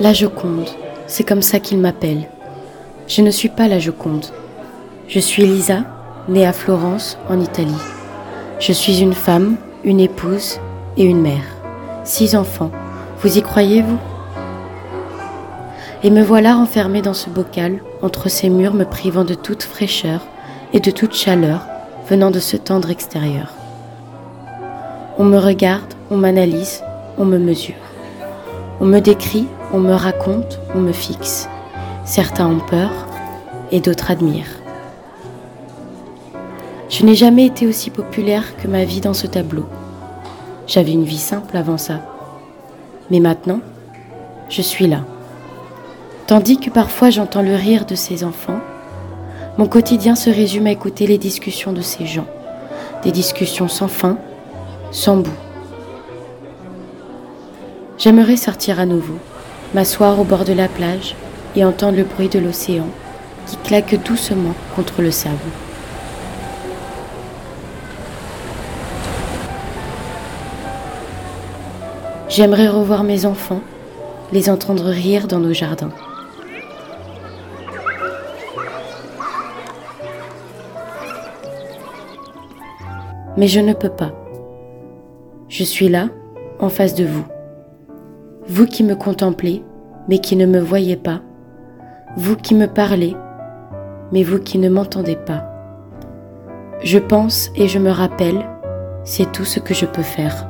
La Joconde, c'est comme ça qu'il m'appelle. Je ne suis pas la Joconde. Je suis Lisa, née à Florence, en Italie. Je suis une femme, une épouse et une mère. Six enfants. Vous y croyez-vous Et me voilà enfermée dans ce bocal, entre ces murs me privant de toute fraîcheur et de toute chaleur venant de ce tendre extérieur. On me regarde, on m'analyse, on me mesure. On me décrit, on me raconte, on me fixe. Certains ont peur et d'autres admirent. Je n'ai jamais été aussi populaire que ma vie dans ce tableau. J'avais une vie simple avant ça. Mais maintenant, je suis là. Tandis que parfois j'entends le rire de ces enfants, mon quotidien se résume à écouter les discussions de ces gens. Des discussions sans fin, sans bout. J'aimerais sortir à nouveau, m'asseoir au bord de la plage et entendre le bruit de l'océan qui claque doucement contre le sable. J'aimerais revoir mes enfants, les entendre rire dans nos jardins. Mais je ne peux pas. Je suis là, en face de vous. Vous qui me contemplez, mais qui ne me voyez pas. Vous qui me parlez, mais vous qui ne m'entendez pas. Je pense et je me rappelle, c'est tout ce que je peux faire.